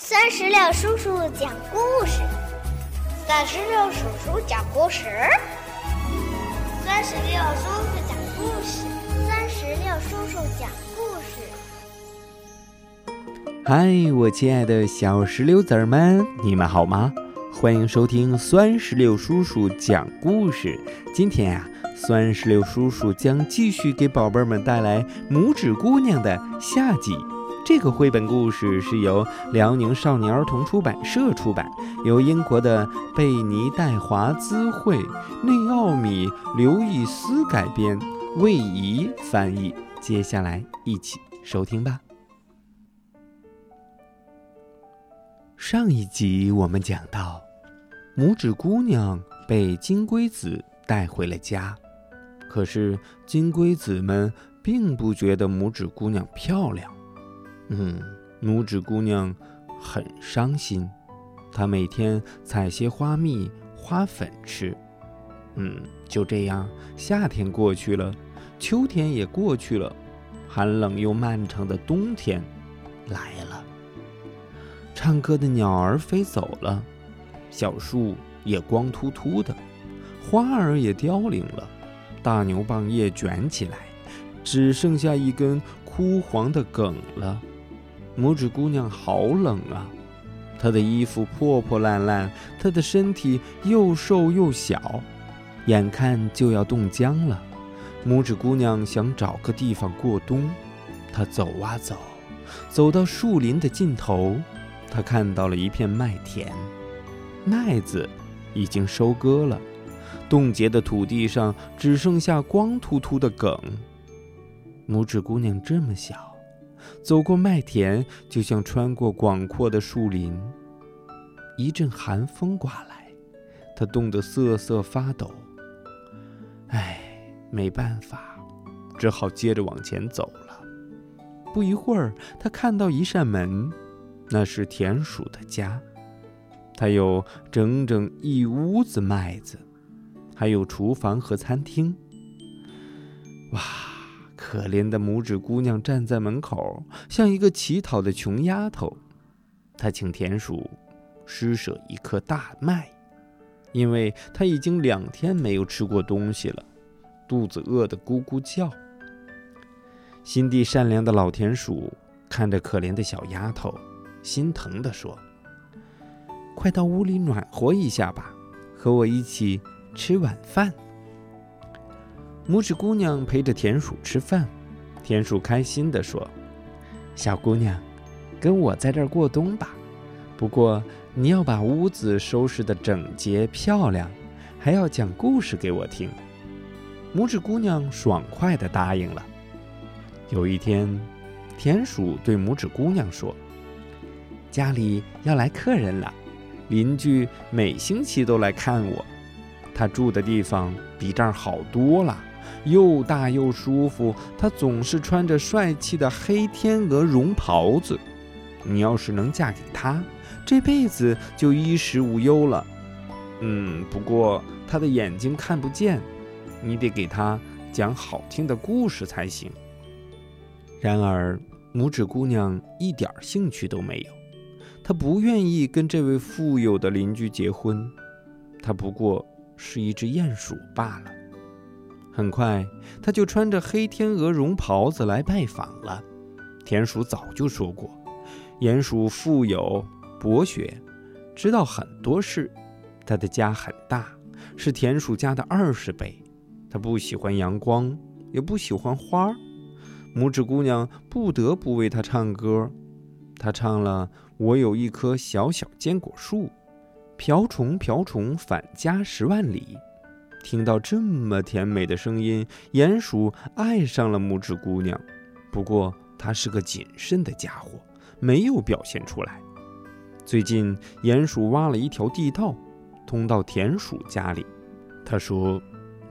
三十六叔叔讲故事，三十六叔叔讲故事，三十六叔叔讲故事，三十六叔叔讲故事。嗨，我亲爱的小石榴籽儿们，你们好吗？欢迎收听酸石榴叔叔讲故事。今天呀，酸石榴叔叔将继续给宝贝们带来《拇指姑娘》的下集。这个绘本故事是由辽宁少年儿童出版社出版，由英国的贝尼戴华兹绘，内奥米刘易斯改编，魏怡翻译。接下来一起收听吧。上一集我们讲到，拇指姑娘被金龟子带回了家，可是金龟子们并不觉得拇指姑娘漂亮。嗯，拇指姑娘很伤心，她每天采些花蜜、花粉吃。嗯，就这样，夏天过去了，秋天也过去了，寒冷又漫长的冬天来了。唱歌的鸟儿飞走了，小树也光秃秃的，花儿也凋零了，大牛蒡叶卷起来，只剩下一根枯黄的梗了。拇指姑娘好冷啊，她的衣服破破烂烂，她的身体又瘦又小，眼看就要冻僵了。拇指姑娘想找个地方过冬，她走啊走，走到树林的尽头，她看到了一片麦田，麦子已经收割了，冻结的土地上只剩下光秃秃的梗。拇指姑娘这么小。走过麦田，就像穿过广阔的树林。一阵寒风刮来，他冻得瑟瑟发抖。唉，没办法，只好接着往前走了。不一会儿，他看到一扇门，那是田鼠的家。它有整整一屋子麦子，还有厨房和餐厅。哇！可怜的拇指姑娘站在门口，像一个乞讨的穷丫头。她请田鼠施舍一颗大麦，因为她已经两天没有吃过东西了，肚子饿得咕咕叫。心地善良的老田鼠看着可怜的小丫头，心疼地说：“快到屋里暖和一下吧，和我一起吃晚饭。”拇指姑娘陪着田鼠吃饭，田鼠开心地说：“小姑娘，跟我在这儿过冬吧。不过你要把屋子收拾得整洁漂亮，还要讲故事给我听。”拇指姑娘爽快地答应了。有一天，田鼠对拇指姑娘说：“家里要来客人了，邻居每星期都来看我，他住的地方比这儿好多了。”又大又舒服，她总是穿着帅气的黑天鹅绒袍子。你要是能嫁给他，这辈子就衣食无忧了。嗯，不过他的眼睛看不见，你得给他讲好听的故事才行。然而，拇指姑娘一点兴趣都没有，她不愿意跟这位富有的邻居结婚，她不过是一只鼹鼠罢了。很快，他就穿着黑天鹅绒袍子来拜访了。田鼠早就说过，鼹鼠富有博学，知道很多事。他的家很大，是田鼠家的二十倍。他不喜欢阳光，也不喜欢花。拇指姑娘不得不为他唱歌。他唱了：“我有一棵小小坚果树，瓢虫瓢虫返家十万里。”听到这么甜美的声音，鼹鼠爱上了拇指姑娘。不过，他是个谨慎的家伙，没有表现出来。最近，鼹鼠挖了一条地道，通到田鼠家里。他说：“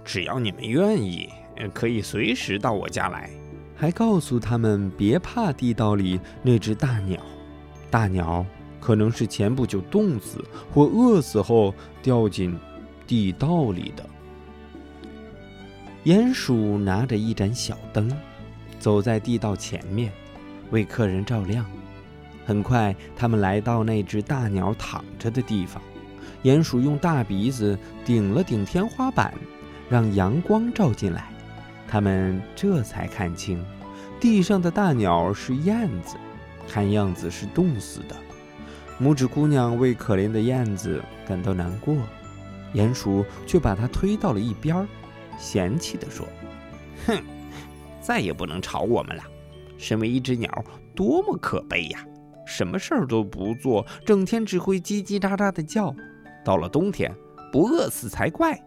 只要你们愿意，可以随时到我家来。”还告诉他们别怕地道里那只大鸟。大鸟可能是前不久冻死或饿死后掉进地道里的。鼹鼠拿着一盏小灯，走在地道前面，为客人照亮。很快，他们来到那只大鸟躺着的地方。鼹鼠用大鼻子顶了顶天花板，让阳光照进来。他们这才看清，地上的大鸟是燕子，看样子是冻死的。拇指姑娘为可怜的燕子感到难过，鼹鼠却把它推到了一边儿，嫌弃地说：“哼，再也不能吵我们了。身为一只鸟，多么可悲呀！什么事儿都不做，整天只会叽叽喳喳的叫。到了冬天，不饿死才怪。”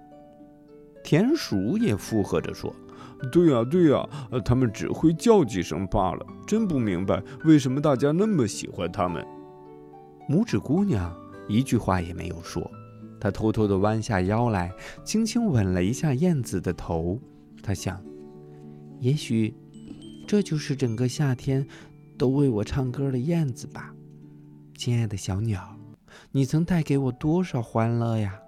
田鼠也附和着说：“对呀，对呀，他们只会叫几声罢了。真不明白为什么大家那么喜欢他们。”拇指姑娘一句话也没有说，他偷偷地弯下腰来，轻轻吻了一下燕子的头。他想，也许这就是整个夏天都为我唱歌的燕子吧。亲爱的小鸟，你曾带给我多少欢乐呀！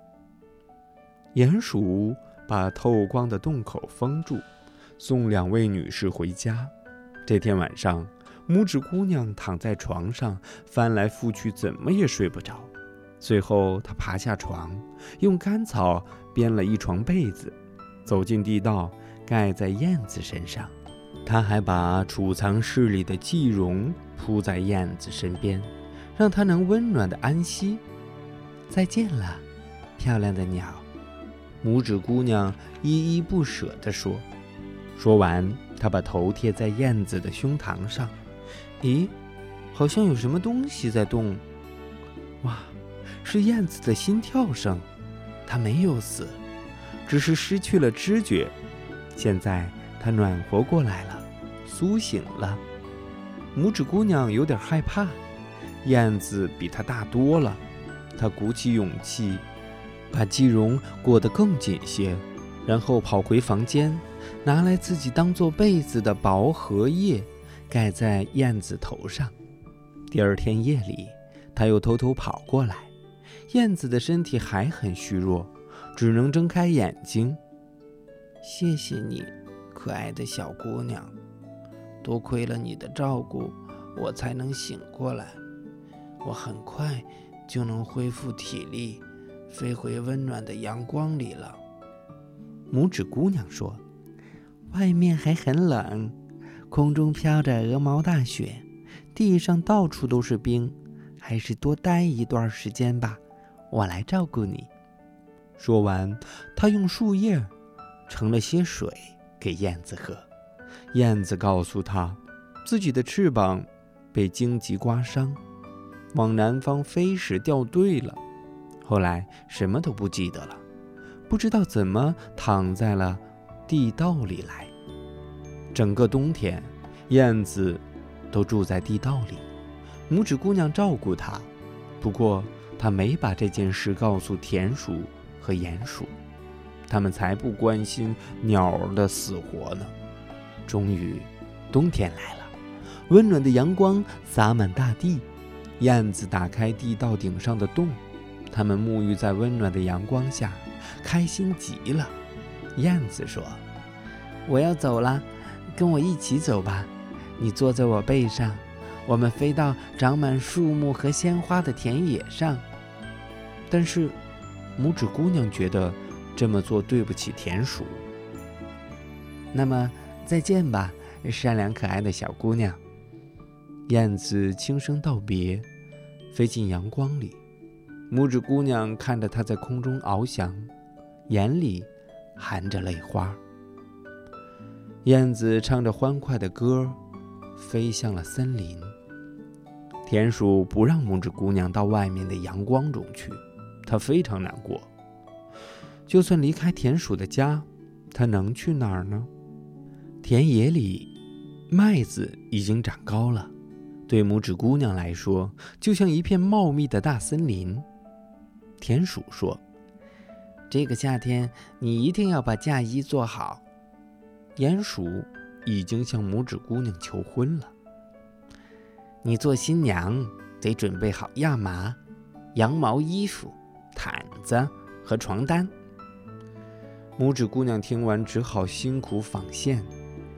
鼹鼠把透光的洞口封住，送两位女士回家。这天晚上。拇指姑娘躺在床上，翻来覆去，怎么也睡不着。最后，他爬下床，用干草编了一床被子，走进地道，盖在燕子身上。他还把储藏室里的蓟绒铺在燕子身边，让它能温暖的安息。再见了，漂亮的鸟。拇指姑娘依依不舍地说。说完，她把头贴在燕子的胸膛上。咦，好像有什么东西在动。哇，是燕子的心跳声。它没有死，只是失去了知觉。现在它暖和过来了，苏醒了。拇指姑娘有点害怕，燕子比它大多了。她鼓起勇气，把鸡绒裹得更紧些，然后跑回房间，拿来自己当做被子的薄荷叶。盖在燕子头上。第二天夜里，他又偷偷跑过来。燕子的身体还很虚弱，只能睁开眼睛。谢谢你，可爱的小姑娘。多亏了你的照顾，我才能醒过来。我很快就能恢复体力，飞回温暖的阳光里了。拇指姑娘说：“外面还很冷。”空中飘着鹅毛大雪，地上到处都是冰，还是多待一段时间吧。我来照顾你。说完，他用树叶盛了些水给燕子喝。燕子告诉他，自己的翅膀被荆棘刮伤，往南方飞时掉队了。后来什么都不记得了，不知道怎么躺在了地道里来。整个冬天，燕子都住在地道里，拇指姑娘照顾它。不过，他没把这件事告诉田鼠和鼹鼠，他们才不关心鸟儿的死活呢。终于，冬天来了，温暖的阳光洒满大地，燕子打开地道顶上的洞，它们沐浴在温暖的阳光下，开心极了。燕子说：“我要走了。”跟我一起走吧，你坐在我背上，我们飞到长满树木和鲜花的田野上。但是，拇指姑娘觉得这么做对不起田鼠。那么，再见吧，善良可爱的小姑娘。燕子轻声道别，飞进阳光里。拇指姑娘看着它在空中翱翔，眼里含着泪花。燕子唱着欢快的歌，飞向了森林。田鼠不让拇指姑娘到外面的阳光中去，他非常难过。就算离开田鼠的家，他能去哪儿呢？田野里，麦子已经长高了，对拇指姑娘来说，就像一片茂密的大森林。田鼠说：“这个夏天，你一定要把嫁衣做好。”鼹鼠已经向拇指姑娘求婚了。你做新娘得准备好亚麻、羊毛衣服、毯子和床单。拇指姑娘听完，只好辛苦纺线。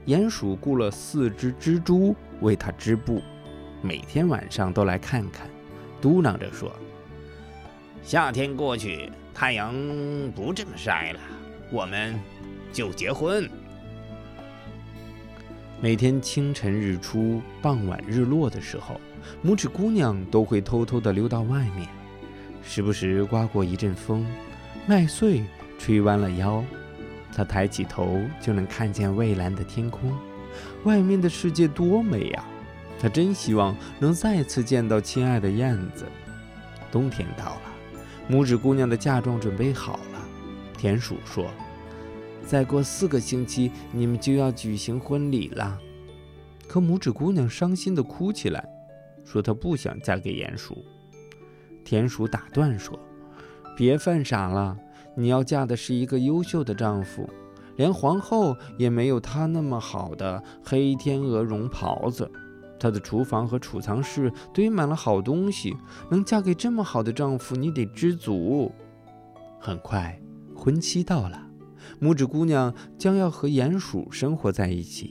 鼹鼠雇了四只蜘蛛为她织布。每天晚上都来看看，嘟囔着说：“夏天过去，太阳不这么晒了，我们就结婚。”每天清晨日出、傍晚日落的时候，拇指姑娘都会偷偷地溜到外面，时不时刮过一阵风，麦穗吹弯了腰，他抬起头就能看见蔚蓝的天空，外面的世界多美呀！他真希望能再次见到亲爱的燕子。冬天到了，拇指姑娘的嫁妆准备好了，田鼠说。再过四个星期，你们就要举行婚礼了。可拇指姑娘伤心地哭起来，说她不想嫁给鼹鼠。田鼠打断说：“别犯傻了，你要嫁的是一个优秀的丈夫，连皇后也没有他那么好的黑天鹅绒袍子。她的厨房和储藏室堆满了好东西，能嫁给这么好的丈夫，你得知足。”很快，婚期到了。拇指姑娘将要和鼹鼠生活在一起。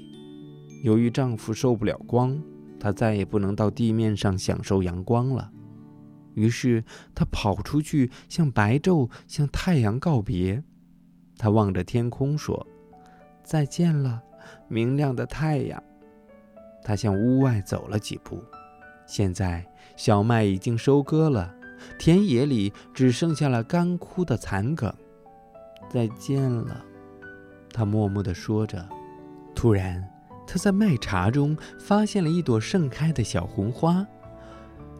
由于丈夫受不了光，她再也不能到地面上享受阳光了。于是他跑出去，向白昼、向太阳告别。他望着天空说：“再见了，明亮的太阳。”他向屋外走了几步。现在小麦已经收割了，田野里只剩下了干枯的残梗。再见了，他默默地说着。突然，他在麦茬中发现了一朵盛开的小红花，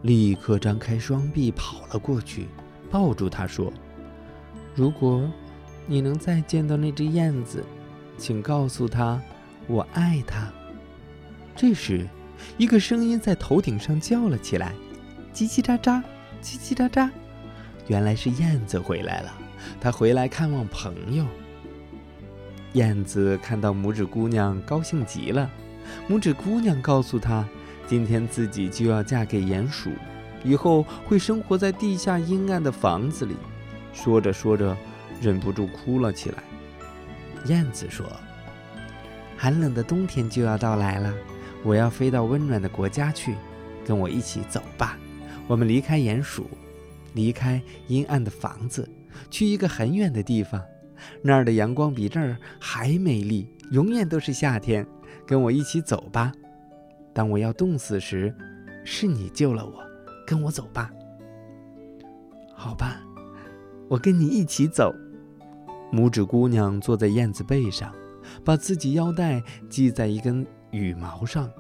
立刻张开双臂跑了过去，抱住他说：“如果你能再见到那只燕子，请告诉他我爱它。”这时，一个声音在头顶上叫了起来：“叽叽喳喳，叽叽喳喳。”原来是燕子回来了。他回来看望朋友。燕子看到拇指姑娘，高兴极了。拇指姑娘告诉他，今天自己就要嫁给鼹鼠，以后会生活在地下阴暗的房子里。说着说着，忍不住哭了起来。燕子说：“寒冷的冬天就要到来了，我要飞到温暖的国家去，跟我一起走吧。我们离开鼹鼠，离开阴暗的房子。”去一个很远的地方，那儿的阳光比这儿还美丽，永远都是夏天。跟我一起走吧。当我要冻死时，是你救了我。跟我走吧。好吧，我跟你一起走。拇指姑娘坐在燕子背上，把自己腰带系在一根羽毛上。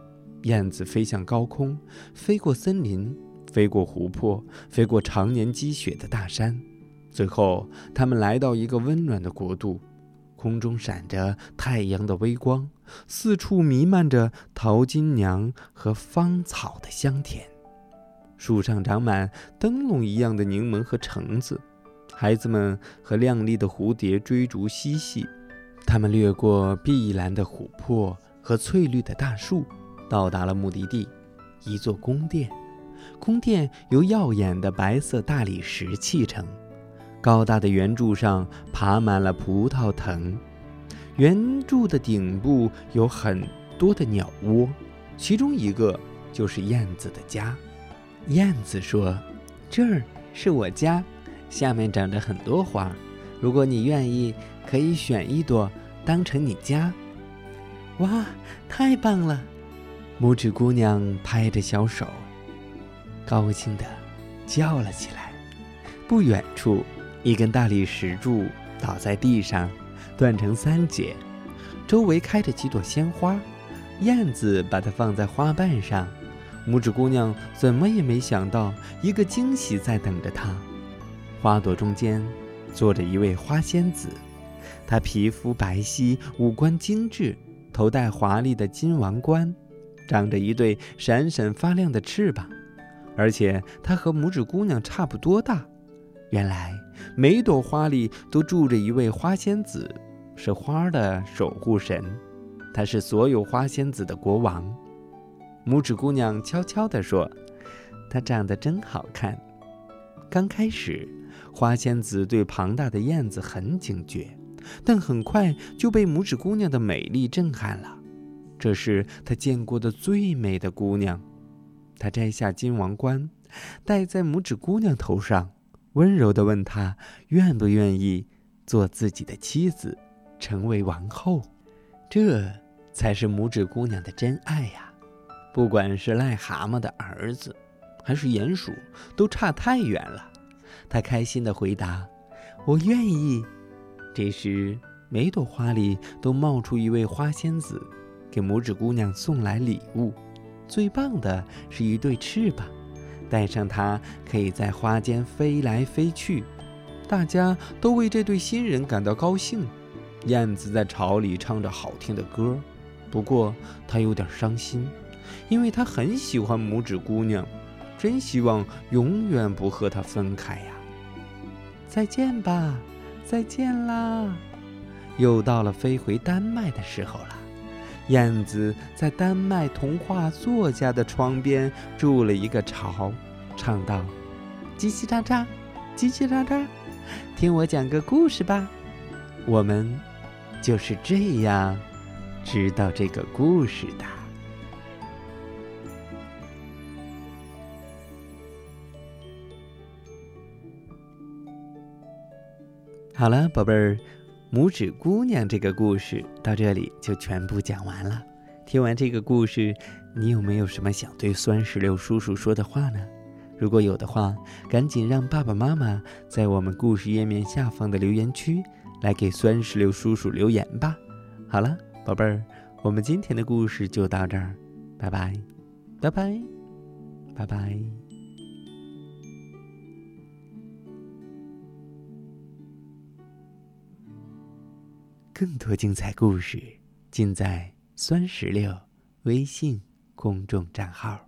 燕子飞向高空，飞过森林，飞过湖泊，飞过常年积雪的大山。最后，他们来到一个温暖的国度，空中闪着太阳的微光，四处弥漫着桃金娘和芳草的香甜，树上长满灯笼一样的柠檬和橙子，孩子们和亮丽的蝴蝶追逐嬉戏。他们掠过碧蓝的琥珀和翠绿的大树，到达了目的地——一座宫殿。宫殿由耀眼的白色大理石砌成。高大的圆柱上爬满了葡萄藤，圆柱的顶部有很多的鸟窝，其中一个就是燕子的家。燕子说：“这儿是我家，下面长着很多花，如果你愿意，可以选一朵当成你家。”哇，太棒了！拇指姑娘拍着小手，高兴地叫了起来。不远处。一根大理石柱倒在地上，断成三截，周围开着几朵鲜花。燕子把它放在花瓣上，拇指姑娘怎么也没想到，一个惊喜在等着她。花朵中间坐着一位花仙子，她皮肤白皙，五官精致，头戴华丽的金王冠，长着一对闪闪发亮的翅膀，而且她和拇指姑娘差不多大。原来。每朵花里都住着一位花仙子，是花的守护神。他是所有花仙子的国王。拇指姑娘悄悄地说：“她长得真好看。”刚开始，花仙子对庞大的燕子很警觉，但很快就被拇指姑娘的美丽震撼了。这是她见过的最美的姑娘。她摘下金王冠，戴在拇指姑娘头上，温柔地问她愿不愿意做自己的妻子，成为王后。这才是拇指姑娘的真爱呀！不管是癞蛤蟆的儿子，还是鼹鼠，都差太远了。他开心地回答：“我愿意。”这时，每朵花里都冒出一位花仙子，给拇指姑娘送来礼物。最棒的是一对翅膀，带上它可以在花间飞来飞去。大家都为这对新人感到高兴。燕子在巢里唱着好听的歌，不过它有点伤心，因为它很喜欢拇指姑娘，真希望永远不和她分开呀。再见吧，再见啦！又到了飞回丹麦的时候了。燕子在丹麦童话作家的窗边筑了一个巢，唱道：“叽叽喳喳，叽叽喳喳，听我讲个故事吧。”我们就是这样知道这个故事的。好了，宝贝儿。拇指姑娘这个故事到这里就全部讲完了。听完这个故事，你有没有什么想对酸石榴叔叔说的话呢？如果有的话，赶紧让爸爸妈妈在我们故事页面下方的留言区来给酸石榴叔叔留言吧。好了，宝贝儿，我们今天的故事就到这儿，拜拜，拜拜，拜拜。更多精彩故事尽在酸石榴微信公众账号。